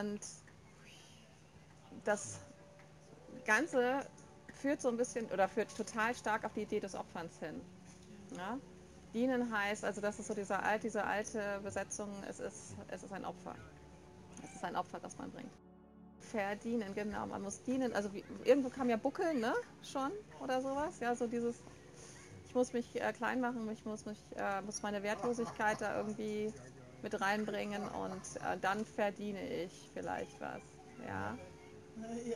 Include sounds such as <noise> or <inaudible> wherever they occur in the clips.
Und das Ganze führt so ein bisschen oder führt total stark auf die Idee des Opferns hin. Ja? Dienen heißt, also das ist so diese, alt, diese alte Besetzung, es ist, es ist ein Opfer. Es ist ein Opfer, das man bringt. Verdienen, genau. Man muss dienen. Also wie, irgendwo kam ja Buckeln, ne? Schon oder sowas. Ja, so dieses, ich muss mich äh, klein machen, ich muss mich, äh, muss meine Wertlosigkeit da irgendwie mit reinbringen und äh, dann verdiene ich vielleicht was. Ja.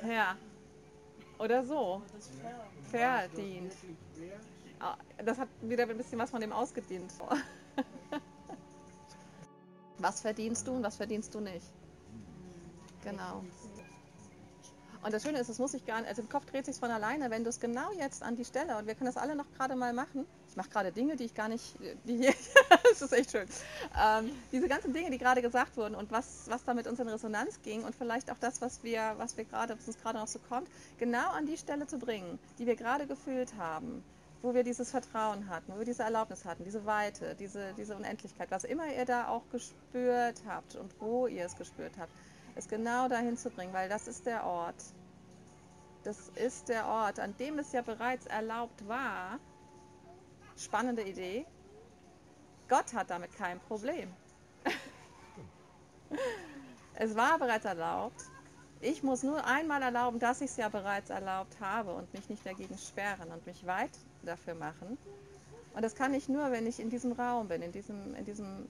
Ja. Oder so. Verdient. Ah, Das hat wieder ein bisschen was von dem ausgedient. <laughs> Was verdienst du und was verdienst du nicht? Genau. Und das Schöne ist, es muss sich gar nicht, also im Kopf dreht sich von alleine, wenn du es genau jetzt an die Stelle, und wir können das alle noch gerade mal machen. Ich mache gerade Dinge, die ich gar nicht, die <laughs> das ist echt schön. Ähm, diese ganzen Dinge, die gerade gesagt wurden und was, was da mit uns in Resonanz ging und vielleicht auch das, was wir, was wir gerade, was uns gerade noch so kommt, genau an die Stelle zu bringen, die wir gerade gefühlt haben, wo wir dieses Vertrauen hatten, wo wir diese Erlaubnis hatten, diese Weite, diese, diese Unendlichkeit, was immer ihr da auch gespürt habt und wo ihr es gespürt habt, es genau dahin zu bringen, weil das ist der Ort. Das ist der Ort, an dem es ja bereits erlaubt war. Spannende Idee. Gott hat damit kein Problem. <laughs> es war bereits erlaubt. Ich muss nur einmal erlauben, dass ich es ja bereits erlaubt habe und mich nicht dagegen sperren und mich weit dafür machen. Und das kann ich nur, wenn ich in diesem Raum bin, in diesem, in diesem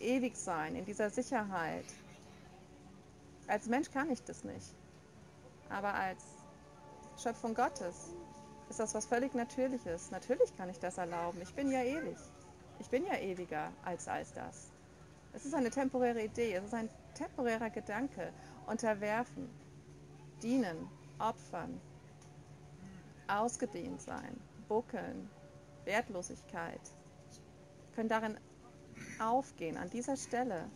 Ewigsein, in dieser Sicherheit. Als Mensch kann ich das nicht. Aber als Schöpfung Gottes ist das was völlig Natürliches. Natürlich kann ich das erlauben. Ich bin ja ewig. Ich bin ja ewiger als als das. Es ist eine temporäre Idee, es ist ein temporärer Gedanke. Unterwerfen, dienen, opfern, ausgedehnt sein, buckeln, Wertlosigkeit können darin aufgehen. An dieser Stelle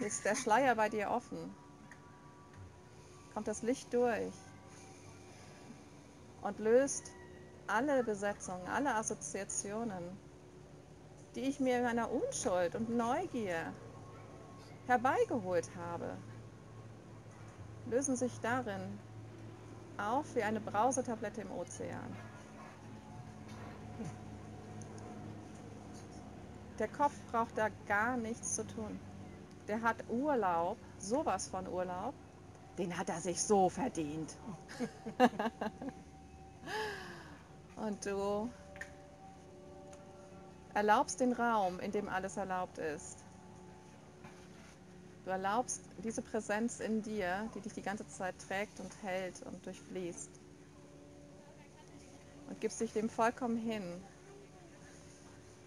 ist der Schleier bei dir offen, kommt das Licht durch und löst alle Besetzungen, alle Assoziationen, die ich mir in meiner Unschuld und Neugier herbeigeholt habe, lösen sich darin auf wie eine Brausetablette im Ozean. Der Kopf braucht da gar nichts zu tun. Der hat Urlaub, sowas von Urlaub, den hat er sich so verdient. <laughs> Und du erlaubst den Raum, in dem alles erlaubt ist. Du erlaubst diese Präsenz in dir, die dich die ganze Zeit trägt und hält und durchfließt. Und gibst dich dem vollkommen hin.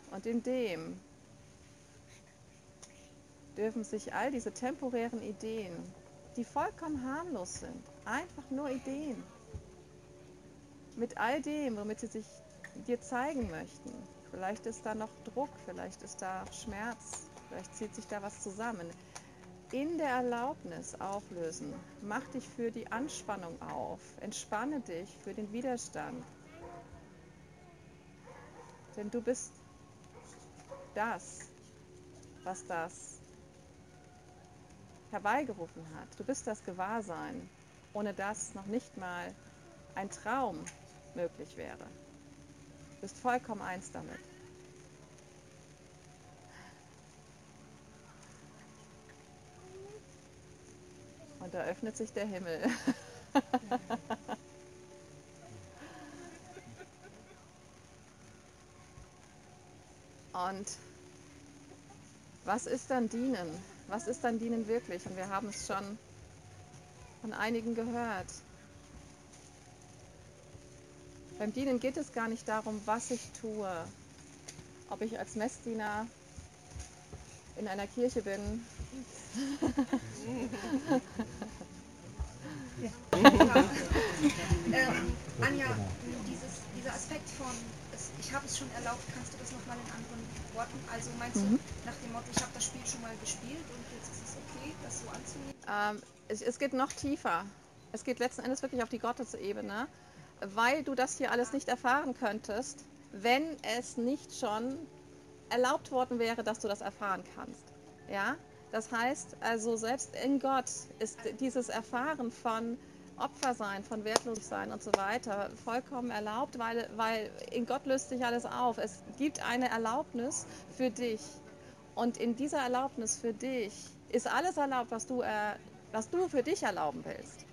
Und in dem dürfen sich all diese temporären Ideen, die vollkommen harmlos sind, einfach nur Ideen, mit all dem, womit sie sich dir zeigen möchten. Vielleicht ist da noch Druck, vielleicht ist da Schmerz, vielleicht zieht sich da was zusammen. In der Erlaubnis auflösen. Mach dich für die Anspannung auf. Entspanne dich für den Widerstand. Denn du bist das, was das herbeigerufen hat. Du bist das Gewahrsein, ohne das noch nicht mal ein Traum möglich wäre. Du bist vollkommen eins damit. Und da öffnet sich der Himmel. <laughs> Und was ist dann Dienen? Was ist dann Dienen wirklich? Und wir haben es schon von einigen gehört. Beim Dienen geht es gar nicht darum, was ich tue. Ob ich als Messdiener in einer Kirche bin. <laughs> <laughs> Ähm, Anja, dieses, dieser Aspekt von, ich habe es schon erlaubt, kannst du das nochmal in anderen Worten? Also meinst Mhm. du nach dem Motto, ich habe das Spiel schon mal gespielt und jetzt ist es okay, das so anzunehmen? Ähm, es, es geht noch tiefer. Es geht letzten Endes wirklich auf die Gottesebene, weil du das hier alles nicht erfahren könntest, wenn es nicht schon erlaubt worden wäre, dass du das erfahren kannst. Ja? Das heißt also, selbst in Gott ist dieses Erfahren von Opfer sein, von wertlos sein und so weiter vollkommen erlaubt, weil, weil in Gott löst sich alles auf. Es gibt eine Erlaubnis für dich. Und in dieser Erlaubnis für dich ist alles erlaubt, was du, äh, was du für dich erlauben willst.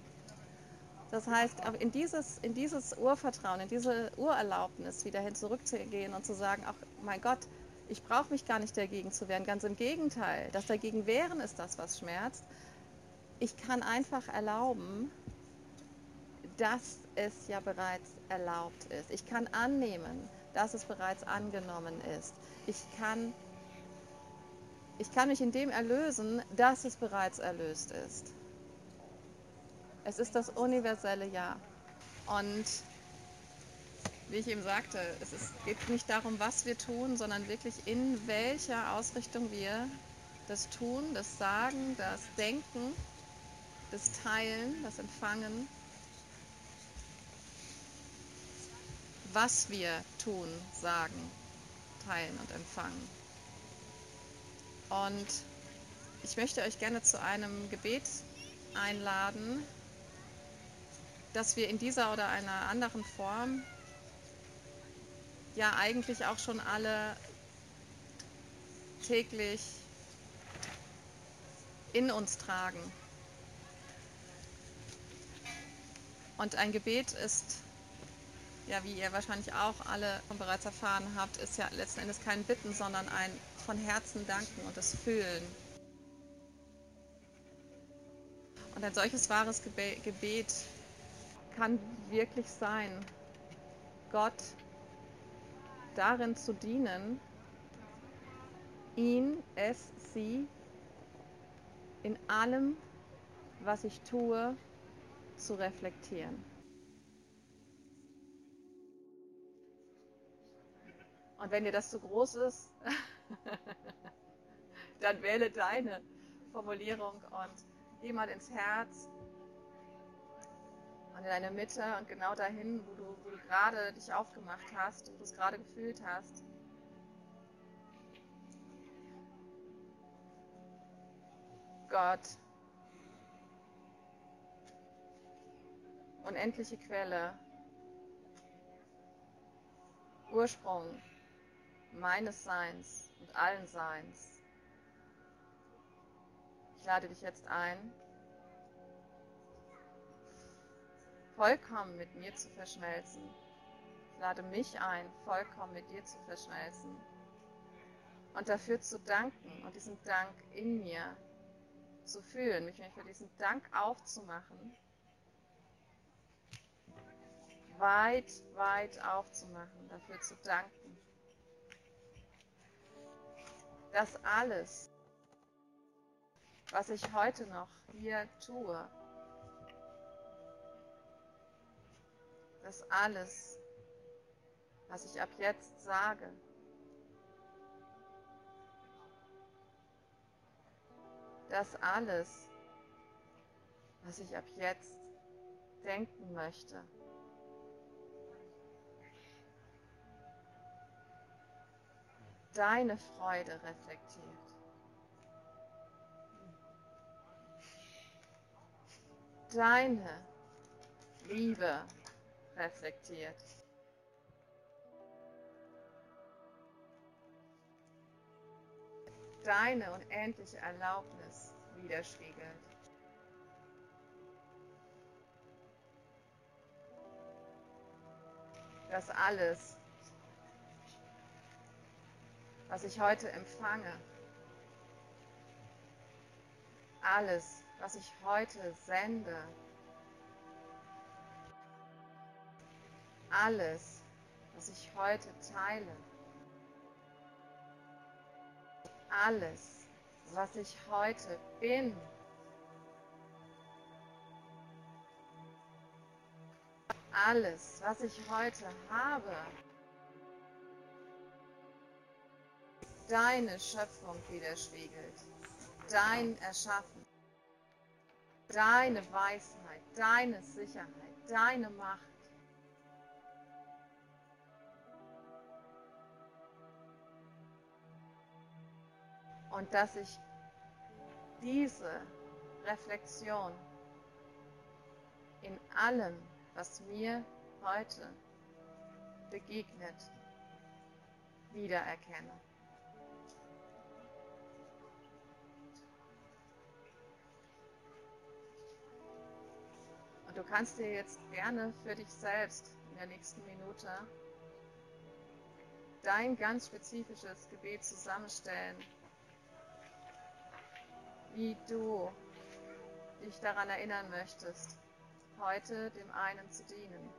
Das heißt, in dieses, in dieses Urvertrauen, in diese Urerlaubnis wieder hin zurückzugehen und zu sagen, ach mein Gott, ich brauche mich gar nicht dagegen zu wehren. Ganz im Gegenteil, das dagegen wehren ist das, was schmerzt. Ich kann einfach erlauben, dass es ja bereits erlaubt ist. Ich kann annehmen, dass es bereits angenommen ist. Ich kann, ich kann mich in dem erlösen, dass es bereits erlöst ist. Es ist das universelle Ja. Und wie ich eben sagte, es ist, geht nicht darum, was wir tun, sondern wirklich in welcher Ausrichtung wir das tun, das Sagen, das Denken, das Teilen, das Empfangen, was wir tun, sagen, teilen und empfangen. Und ich möchte euch gerne zu einem Gebet einladen, dass wir in dieser oder einer anderen Form ja eigentlich auch schon alle täglich in uns tragen. Und ein Gebet ist, ja, wie ihr wahrscheinlich auch alle bereits erfahren habt, ist ja letzten Endes kein Bitten, sondern ein von Herzen danken und das Fühlen. Und ein solches wahres Gebet kann wirklich sein, Gott darin zu dienen, ihn, es, sie in allem, was ich tue, zu reflektieren. Und wenn dir das zu groß ist, <laughs> dann wähle deine Formulierung und geh mal ins Herz und in deine Mitte und genau dahin, wo du, wo du gerade dich aufgemacht hast, wo du es gerade gefühlt hast. Gott, unendliche Quelle, Ursprung meines Seins und allen Seins. Ich lade dich jetzt ein, vollkommen mit mir zu verschmelzen. Ich lade mich ein, vollkommen mit dir zu verschmelzen. Und dafür zu danken und diesen Dank in mir zu fühlen, mich für diesen Dank aufzumachen. Weit, weit aufzumachen, dafür zu danken. Dass alles, was ich heute noch hier tue, dass alles, was ich ab jetzt sage, dass alles, was ich ab jetzt denken möchte, deine Freude reflektiert. Deine Liebe reflektiert. Deine unendliche Erlaubnis widerspiegelt. Dass alles, was ich heute empfange, alles, was ich heute sende, alles, was ich heute teile, alles, was ich heute bin, alles, was ich heute habe, deine Schöpfung widerspiegelt, dein Erschaffen, deine Weisheit, deine Sicherheit, deine Macht. und dass ich diese Reflexion in allem, was mir heute begegnet, wiedererkenne. Du kannst dir jetzt gerne für dich selbst in der nächsten Minute dein ganz spezifisches Gebet zusammenstellen, wie du dich daran erinnern möchtest, heute dem einen zu dienen.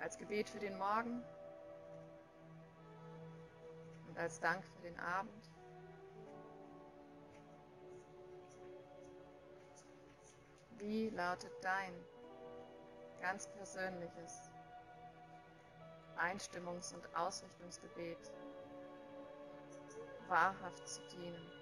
Als Gebet für den Morgen und als Dank für den Abend. Wie lautet dein ganz persönliches Einstimmungs- und Ausrichtungsgebet, wahrhaft zu dienen?